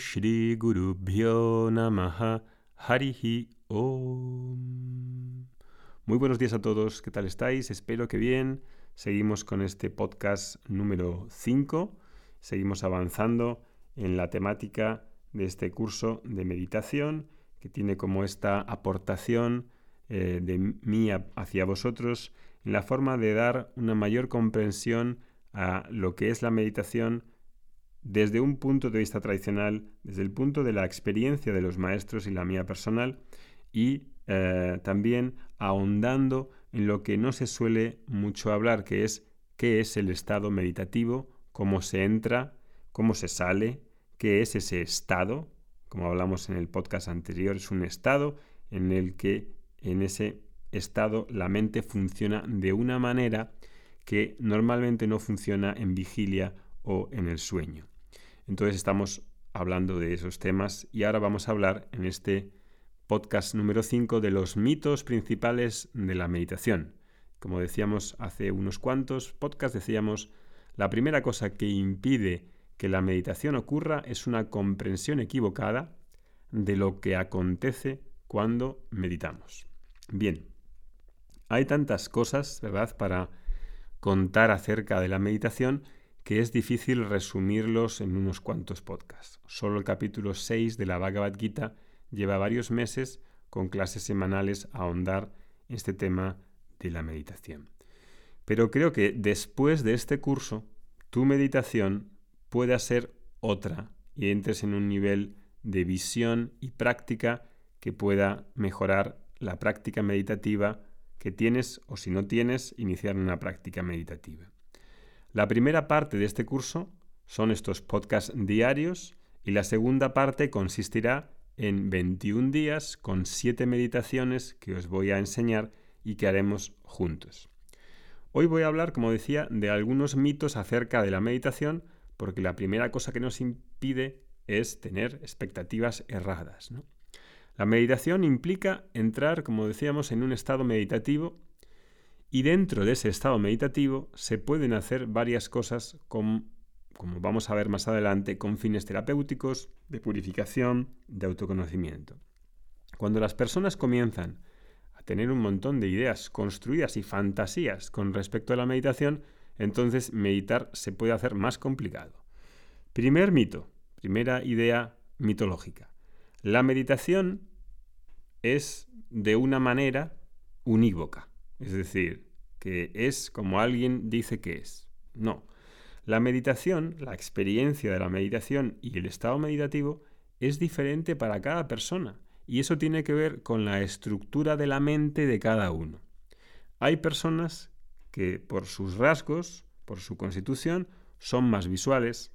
Shri Guru Namaha Harihi Om. Muy buenos días a todos, ¿qué tal estáis? Espero que bien. Seguimos con este podcast número 5. Seguimos avanzando en la temática de este curso de meditación que tiene como esta aportación eh, de mí hacia vosotros en la forma de dar una mayor comprensión a lo que es la meditación desde un punto de vista tradicional, desde el punto de la experiencia de los maestros y la mía personal, y eh, también ahondando en lo que no se suele mucho hablar, que es qué es el estado meditativo, cómo se entra, cómo se sale, qué es ese estado, como hablamos en el podcast anterior, es un estado en el que en ese estado la mente funciona de una manera que normalmente no funciona en vigilia o en el sueño. Entonces estamos hablando de esos temas y ahora vamos a hablar en este podcast número 5 de los mitos principales de la meditación. Como decíamos hace unos cuantos podcasts, decíamos, la primera cosa que impide que la meditación ocurra es una comprensión equivocada de lo que acontece cuando meditamos. Bien, hay tantas cosas, ¿verdad?, para contar acerca de la meditación que es difícil resumirlos en unos cuantos podcasts. Solo el capítulo 6 de la Bhagavad Gita lleva varios meses con clases semanales a ahondar en este tema de la meditación. Pero creo que después de este curso, tu meditación pueda ser otra y entres en un nivel de visión y práctica que pueda mejorar la práctica meditativa que tienes o si no tienes, iniciar una práctica meditativa. La primera parte de este curso son estos podcasts diarios y la segunda parte consistirá en 21 días con 7 meditaciones que os voy a enseñar y que haremos juntos. Hoy voy a hablar, como decía, de algunos mitos acerca de la meditación, porque la primera cosa que nos impide es tener expectativas erradas. La meditación implica entrar, como decíamos, en un estado meditativo y dentro de ese estado meditativo se pueden hacer varias cosas como vamos a ver más adelante, con fines terapéuticos, de purificación, de autoconocimiento. Cuando las personas comienzan a tener un montón de ideas construidas y fantasías con respecto a la meditación, entonces meditar se puede hacer más complicado. Primer mito, primera idea mitológica. La meditación es de una manera unívoca. Es decir, que es como alguien dice que es. No. La meditación, la experiencia de la meditación y el estado meditativo es diferente para cada persona y eso tiene que ver con la estructura de la mente de cada uno. Hay personas que por sus rasgos, por su constitución, son más visuales,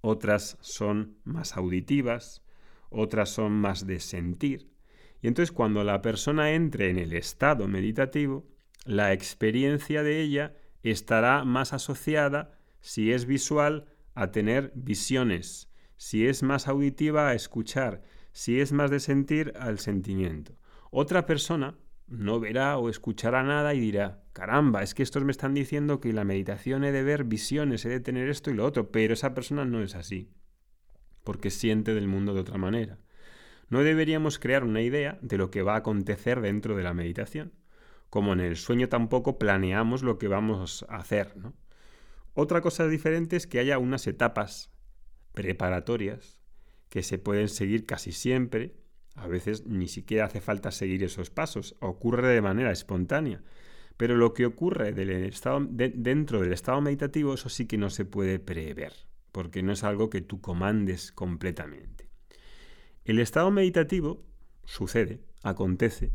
otras son más auditivas, otras son más de sentir. Y entonces cuando la persona entre en el estado meditativo, la experiencia de ella estará más asociada, si es visual, a tener visiones, si es más auditiva, a escuchar, si es más de sentir, al sentimiento. Otra persona no verá o escuchará nada y dirá, caramba, es que estos me están diciendo que la meditación he de ver visiones, he de tener esto y lo otro, pero esa persona no es así, porque siente del mundo de otra manera. No deberíamos crear una idea de lo que va a acontecer dentro de la meditación como en el sueño tampoco planeamos lo que vamos a hacer. Otra cosa diferente es que haya unas etapas preparatorias que se pueden seguir casi siempre. A veces ni siquiera hace falta seguir esos pasos, ocurre de manera espontánea. Pero lo que ocurre dentro del estado meditativo, eso sí que no se puede prever, porque no es algo que tú comandes completamente. El estado meditativo sucede, acontece,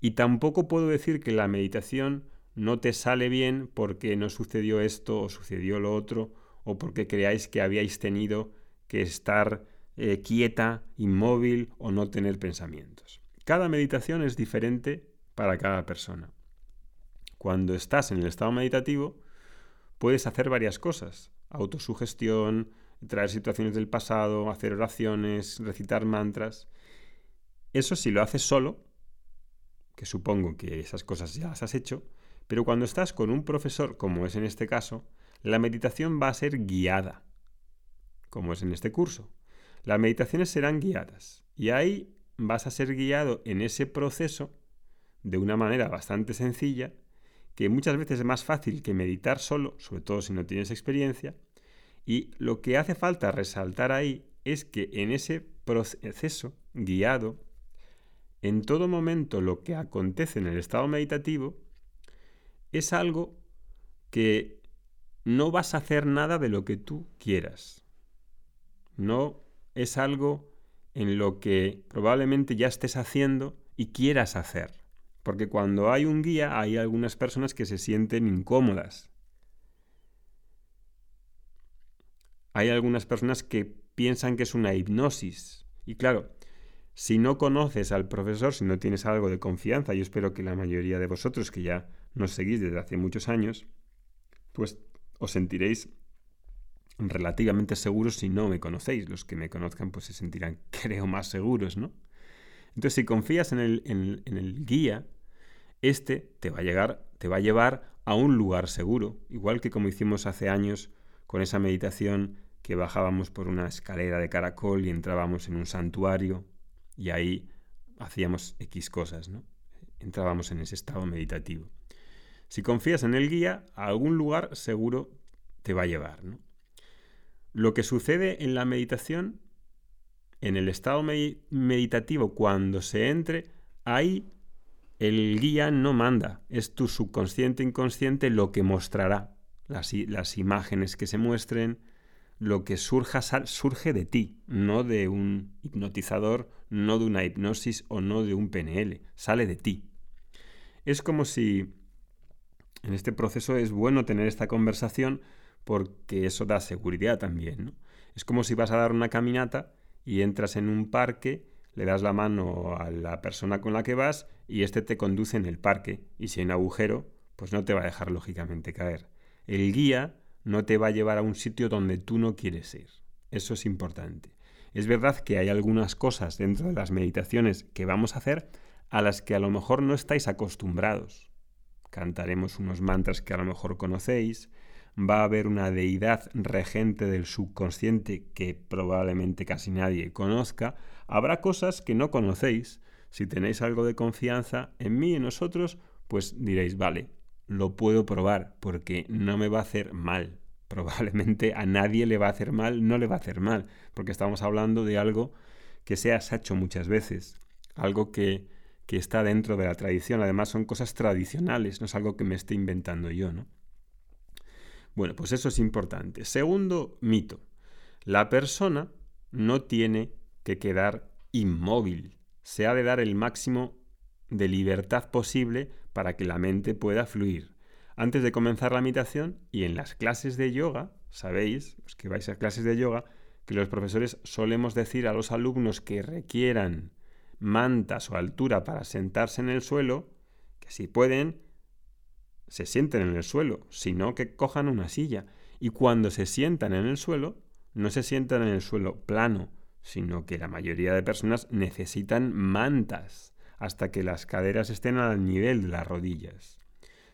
y tampoco puedo decir que la meditación no te sale bien porque no sucedió esto o sucedió lo otro o porque creáis que habíais tenido que estar eh, quieta, inmóvil o no tener pensamientos. Cada meditación es diferente para cada persona. Cuando estás en el estado meditativo, puedes hacer varias cosas. Autosugestión, traer situaciones del pasado, hacer oraciones, recitar mantras. Eso si lo haces solo, que supongo que esas cosas ya las has hecho, pero cuando estás con un profesor, como es en este caso, la meditación va a ser guiada, como es en este curso. Las meditaciones serán guiadas y ahí vas a ser guiado en ese proceso de una manera bastante sencilla, que muchas veces es más fácil que meditar solo, sobre todo si no tienes experiencia, y lo que hace falta resaltar ahí es que en ese proceso guiado, en todo momento lo que acontece en el estado meditativo es algo que no vas a hacer nada de lo que tú quieras. No es algo en lo que probablemente ya estés haciendo y quieras hacer. Porque cuando hay un guía hay algunas personas que se sienten incómodas. Hay algunas personas que piensan que es una hipnosis. Y claro, si no conoces al profesor, si no tienes algo de confianza, yo espero que la mayoría de vosotros que ya nos seguís desde hace muchos años, pues os sentiréis relativamente seguros si no me conocéis. Los que me conozcan pues se sentirán, creo, más seguros, ¿no? Entonces, si confías en el, en el guía, este te va, a llegar, te va a llevar a un lugar seguro, igual que como hicimos hace años con esa meditación que bajábamos por una escalera de caracol y entrábamos en un santuario y ahí hacíamos X cosas, ¿no? Entrábamos en ese estado meditativo. Si confías en el guía, a algún lugar seguro te va a llevar. Lo que sucede en la meditación, en el estado meditativo, cuando se entre, ahí el guía no manda, es tu subconsciente inconsciente lo que mostrará las, las imágenes que se muestren, lo que surja surge de ti, no de un hipnotizador, no de una hipnosis o no de un PNL, sale de ti. Es como si en este proceso es bueno tener esta conversación porque eso da seguridad también. Es como si vas a dar una caminata y entras en un parque, le das la mano a la persona con la que vas y éste te conduce en el parque. Y si hay un agujero, pues no te va a dejar lógicamente caer. El guía no te va a llevar a un sitio donde tú no quieres ir. Eso es importante. Es verdad que hay algunas cosas dentro de las meditaciones que vamos a hacer a las que a lo mejor no estáis acostumbrados cantaremos unos mantras que a lo mejor conocéis, va a haber una deidad regente del subconsciente que probablemente casi nadie conozca, habrá cosas que no conocéis. Si tenéis algo de confianza en mí y en nosotros, pues diréis, vale, lo puedo probar porque no me va a hacer mal. Probablemente a nadie le va a hacer mal, no le va a hacer mal, porque estamos hablando de algo que se ha hecho muchas veces, algo que que está dentro de la tradición. Además son cosas tradicionales, no es algo que me esté inventando yo, ¿no? Bueno, pues eso es importante. Segundo mito. La persona no tiene que quedar inmóvil. Se ha de dar el máximo de libertad posible para que la mente pueda fluir. Antes de comenzar la meditación y en las clases de yoga, sabéis, los que vais a clases de yoga, que los profesores solemos decir a los alumnos que requieran mantas o altura para sentarse en el suelo, que si pueden, se sienten en el suelo, sino que cojan una silla. Y cuando se sientan en el suelo, no se sientan en el suelo plano, sino que la mayoría de personas necesitan mantas hasta que las caderas estén al nivel de las rodillas.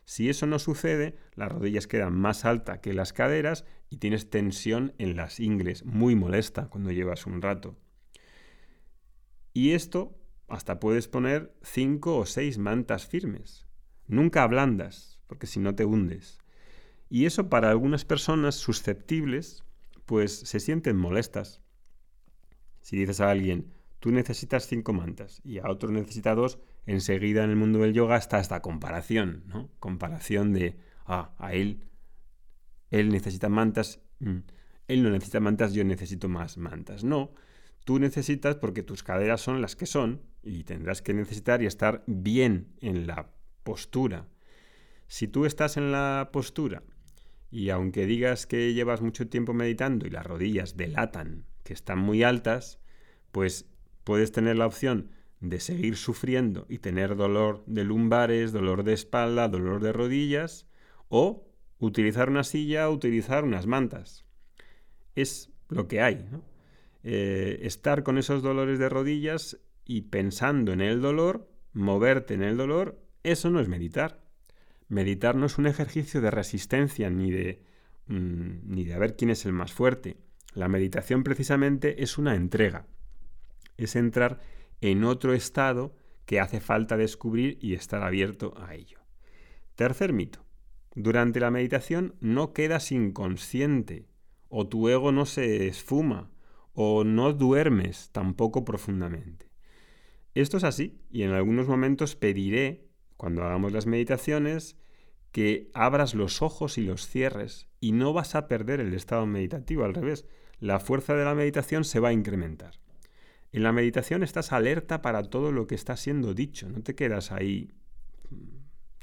Si eso no sucede, las rodillas quedan más altas que las caderas y tienes tensión en las ingles, muy molesta cuando llevas un rato. Y esto hasta puedes poner cinco o seis mantas firmes. Nunca blandas, porque si no te hundes. Y eso para algunas personas susceptibles, pues se sienten molestas. Si dices a alguien, tú necesitas cinco mantas y a otro necesita dos, enseguida en el mundo del yoga está esta comparación, ¿no? Comparación de, ah, a él, él necesita mantas, mm, él no necesita mantas, yo necesito más mantas. No, Tú necesitas, porque tus caderas son las que son, y tendrás que necesitar y estar bien en la postura. Si tú estás en la postura y aunque digas que llevas mucho tiempo meditando y las rodillas delatan que están muy altas, pues puedes tener la opción de seguir sufriendo y tener dolor de lumbares, dolor de espalda, dolor de rodillas, o utilizar una silla utilizar unas mantas. Es lo que hay. Eh, estar con esos dolores de rodillas y pensando en el dolor, moverte en el dolor, eso no es meditar. Meditar no es un ejercicio de resistencia ni de, mm, ni de ver quién es el más fuerte. La meditación precisamente es una entrega. Es entrar en otro estado que hace falta descubrir y estar abierto a ello. Tercer mito. Durante la meditación no quedas inconsciente, o tu ego no se esfuma, o no duermes tampoco profundamente. Esto es así, y en algunos momentos pediré, cuando hagamos las meditaciones, que abras los ojos y los cierres, y no vas a perder el estado meditativo, al revés, la fuerza de la meditación se va a incrementar. En la meditación estás alerta para todo lo que está siendo dicho, no te quedas ahí mm,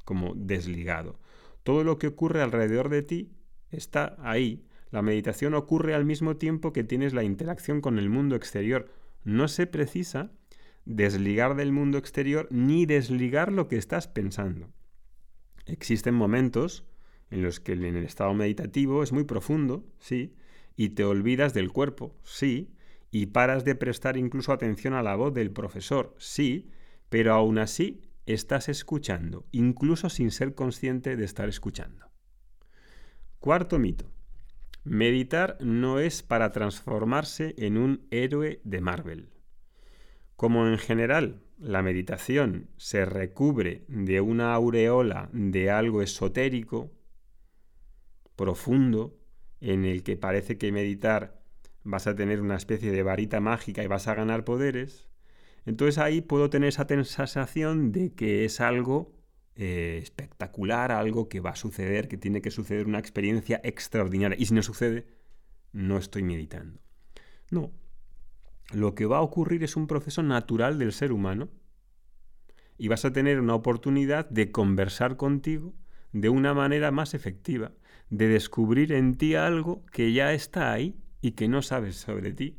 como desligado. Todo lo que ocurre alrededor de ti está ahí. La meditación ocurre al mismo tiempo que tienes la interacción con el mundo exterior. No se precisa desligar del mundo exterior ni desligar lo que estás pensando. Existen momentos en los que en el estado meditativo es muy profundo, sí, y te olvidas del cuerpo, sí, y paras de prestar incluso atención a la voz del profesor, sí, pero aún así estás escuchando, incluso sin ser consciente de estar escuchando. Cuarto mito. Meditar no es para transformarse en un héroe de Marvel. Como en general la meditación se recubre de una aureola de algo esotérico, profundo, en el que parece que meditar vas a tener una especie de varita mágica y vas a ganar poderes, entonces ahí puedo tener esa sensación de que es algo eh, espectacular, algo que va a suceder, que tiene que suceder una experiencia extraordinaria. Y si no sucede, no estoy meditando. No. Lo que va a ocurrir es un proceso natural del ser humano y vas a tener una oportunidad de conversar contigo de una manera más efectiva, de descubrir en ti algo que ya está ahí y que no sabes sobre ti.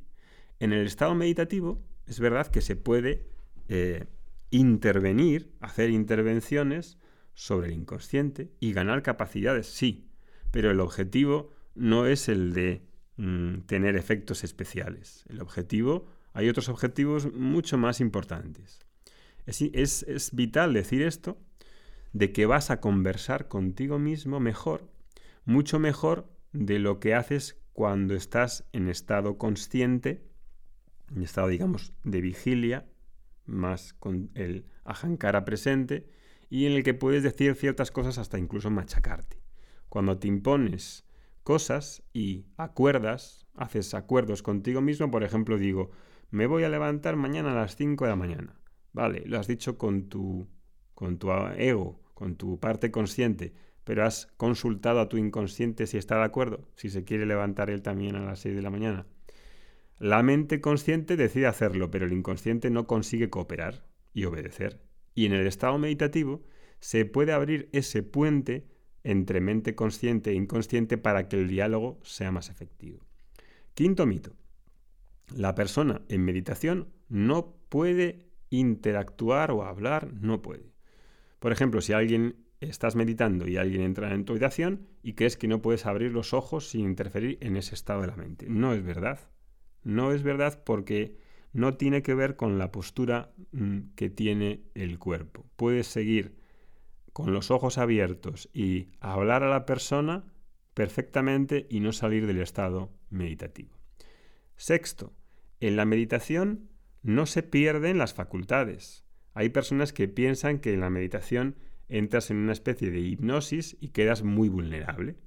En el estado meditativo es verdad que se puede eh, intervenir, hacer intervenciones sobre el inconsciente y ganar capacidades, sí, pero el objetivo no es el de mm, tener efectos especiales. El objetivo, hay otros objetivos mucho más importantes. es vital decir esto, de que vas a conversar contigo mismo mejor, mucho mejor de lo que haces cuando estás en estado consciente un estado, digamos, de vigilia, más con el ajankara presente, y en el que puedes decir ciertas cosas hasta incluso machacarte. Cuando te impones cosas y acuerdas, haces acuerdos contigo mismo, por ejemplo, digo, me voy a levantar mañana a las 5 de la mañana. Vale, lo has dicho con tu, con tu ego, con tu parte consciente, pero has consultado a tu inconsciente si está de acuerdo, si se quiere levantar él también a las 6 de la mañana. La mente consciente decide hacerlo, pero el inconsciente no consigue cooperar y obedecer. Y en el estado meditativo se puede abrir ese puente entre mente consciente e inconsciente para que el diálogo sea más efectivo. Quinto mito. La persona en meditación no puede interactuar o hablar, no puede. Por ejemplo, si alguien estás meditando y alguien entra en tu habitación y crees que no puedes abrir los ojos sin interferir en ese estado de la mente. No es verdad. No es verdad porque no tiene que ver con la postura mm, que tiene el cuerpo. Puedes seguir con los ojos abiertos y hablar a la persona perfectamente y no salir del estado meditativo. Sexto, en la meditación no se pierden las facultades. Hay personas que piensan que en la meditación entras en una especie de hipnosis y quedas muy vulnerable.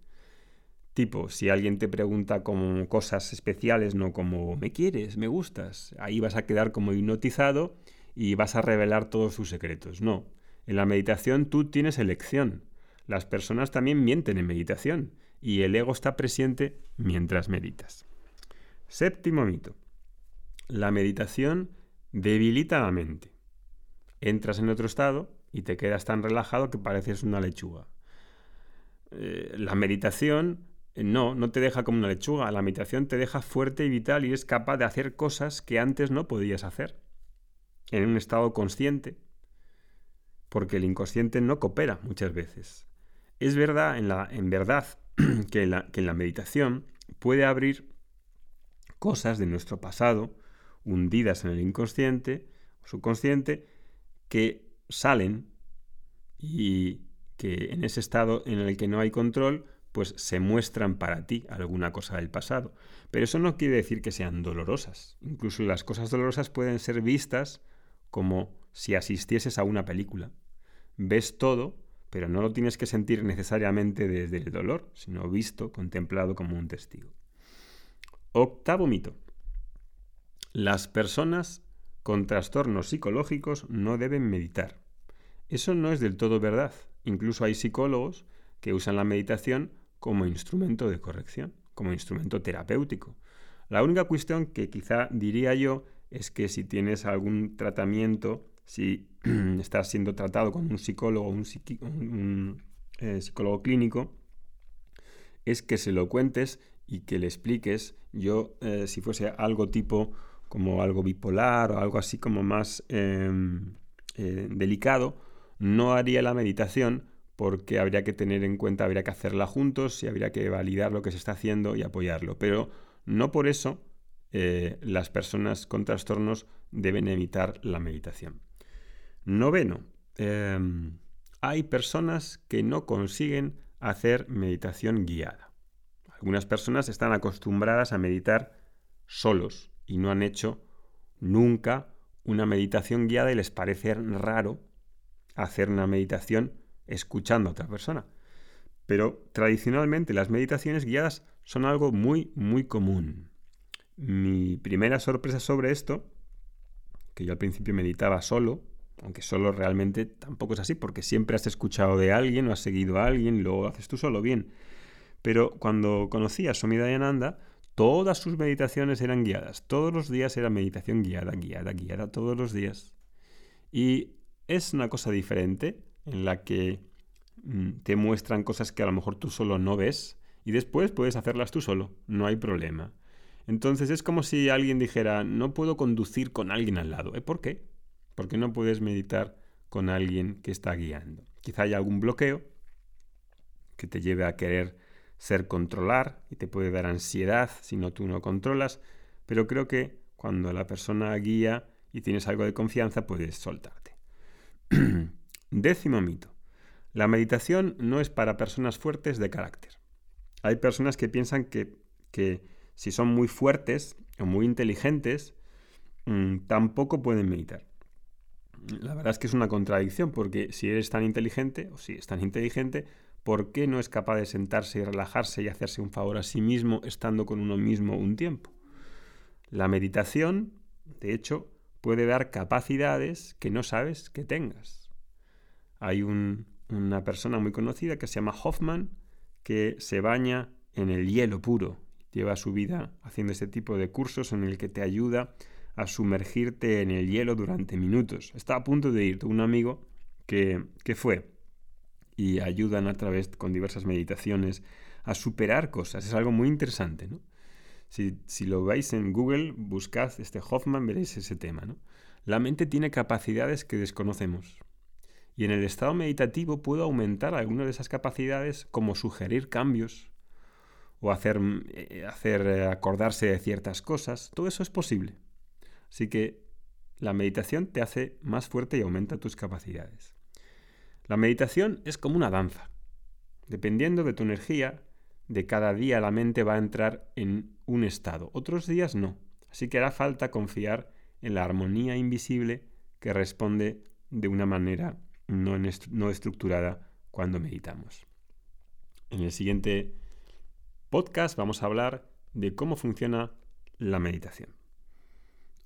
Tipo, si alguien te pregunta como cosas especiales, no como me quieres, me gustas, ahí vas a quedar como hipnotizado y vas a revelar todos sus secretos. No, en la meditación tú tienes elección. Las personas también mienten en meditación y el ego está presente mientras meditas. Séptimo mito. La meditación debilita la mente. Entras en otro estado y te quedas tan relajado que pareces una lechuga. Eh, la meditación no, no te deja como una lechuga. La meditación te deja fuerte y vital y es capaz de hacer cosas que antes no podías hacer. En un estado consciente. Porque el inconsciente no coopera muchas veces. Es verdad, en, la, en verdad, que, la, que en la meditación puede abrir cosas de nuestro pasado hundidas en el inconsciente subconsciente que salen y que en ese estado en el que no hay control pues se muestran para ti alguna cosa del pasado. Pero eso no quiere decir que sean dolorosas. Incluso las cosas dolorosas pueden ser vistas como si asistieses a una película. Ves todo, pero no lo tienes que sentir necesariamente desde el dolor, sino visto, contemplado como un testigo. Octavo mito. Las personas con trastornos psicológicos no deben meditar. Eso no es del todo verdad. Incluso hay psicólogos que usan la meditación como instrumento de corrección, como instrumento terapéutico. La única cuestión que quizá diría yo es que si tienes algún tratamiento, si estás siendo tratado con un psicólogo o un, eh, psicólogo clínico, es que se lo cuentes y que le expliques. Yo, eh, si fuese algo tipo como algo bipolar o algo así como más em, eh, delicado, no haría la meditación porque habría que tener en cuenta, habría que hacerla juntos y habría que validar lo que se está haciendo y apoyarlo. Pero no por eso eh, las personas con trastornos deben evitar la meditación. Noveno, em, hay personas que no consiguen hacer meditación guiada. Algunas personas están acostumbradas a meditar solos y no han hecho nunca una meditación guiada y les parece raro hacer una meditación escuchando a otra persona. Pero tradicionalmente las meditaciones guiadas son algo muy, muy común. Mi primera sorpresa sobre esto, que yo al principio meditaba solo, aunque solo realmente tampoco es así, porque siempre has escuchado de alguien o has seguido a alguien y luego haces tú solo bien. Pero cuando conocí a Swami Dayananda, todas sus meditaciones eran guiadas. Todos los días era meditación guiada, guiada, guiada, todos los días. Y es una cosa diferente en la que mm, te muestran cosas que a lo mejor tú solo no ves y después puedes hacerlas tú solo, no hay problema. Entonces es como si alguien dijera, no puedo conducir con alguien al lado. ¿Eh? ¿Por qué? Porque no puedes meditar con alguien que está guiando. Quizá haya algún bloqueo que te lleve a querer ser controlar y te puede dar ansiedad si no tú no controlas, pero creo que cuando la persona guía y tienes algo de confianza puedes soltarte. Décimo mito. La meditación no es para personas fuertes de carácter. Hay personas que piensan que, si son muy fuertes o muy inteligentes, mm, tampoco pueden meditar. La verdad es que es una contradicción, porque si eres tan inteligente, o si es tan inteligente, ¿por qué no es capaz de sentarse y relajarse y hacerse un favor a sí mismo estando con uno mismo un tiempo? La meditación, de hecho, puede dar capacidades que no sabes que tengas. Hay una persona muy conocida que se llama Hoffman que se baña en el hielo puro. Lleva su vida haciendo este tipo de cursos en el que te ayuda a sumergirte en el hielo durante minutos. Está a punto de ir un amigo que, fue y ayudan a través con diversas meditaciones a superar cosas. Es algo muy interesante. Si, si, lo veis en Google, buscad este Hoffman, veréis ese tema. ¿no? La mente tiene capacidades que desconocemos. Y en el estado meditativo puedo aumentar algunas de esas capacidades como sugerir cambios o hacer, eh, hacer eh, acordarse de ciertas cosas. Todo eso es posible. Así que la meditación te hace más fuerte y aumenta tus capacidades. La meditación es como una danza. Dependiendo de tu energía, de cada día la mente va a entrar en un estado. Otros días no. Así que hará falta confiar en la armonía invisible que responde de una manera no, estructurada cuando meditamos. En el siguiente podcast vamos a hablar de cómo funciona la meditación.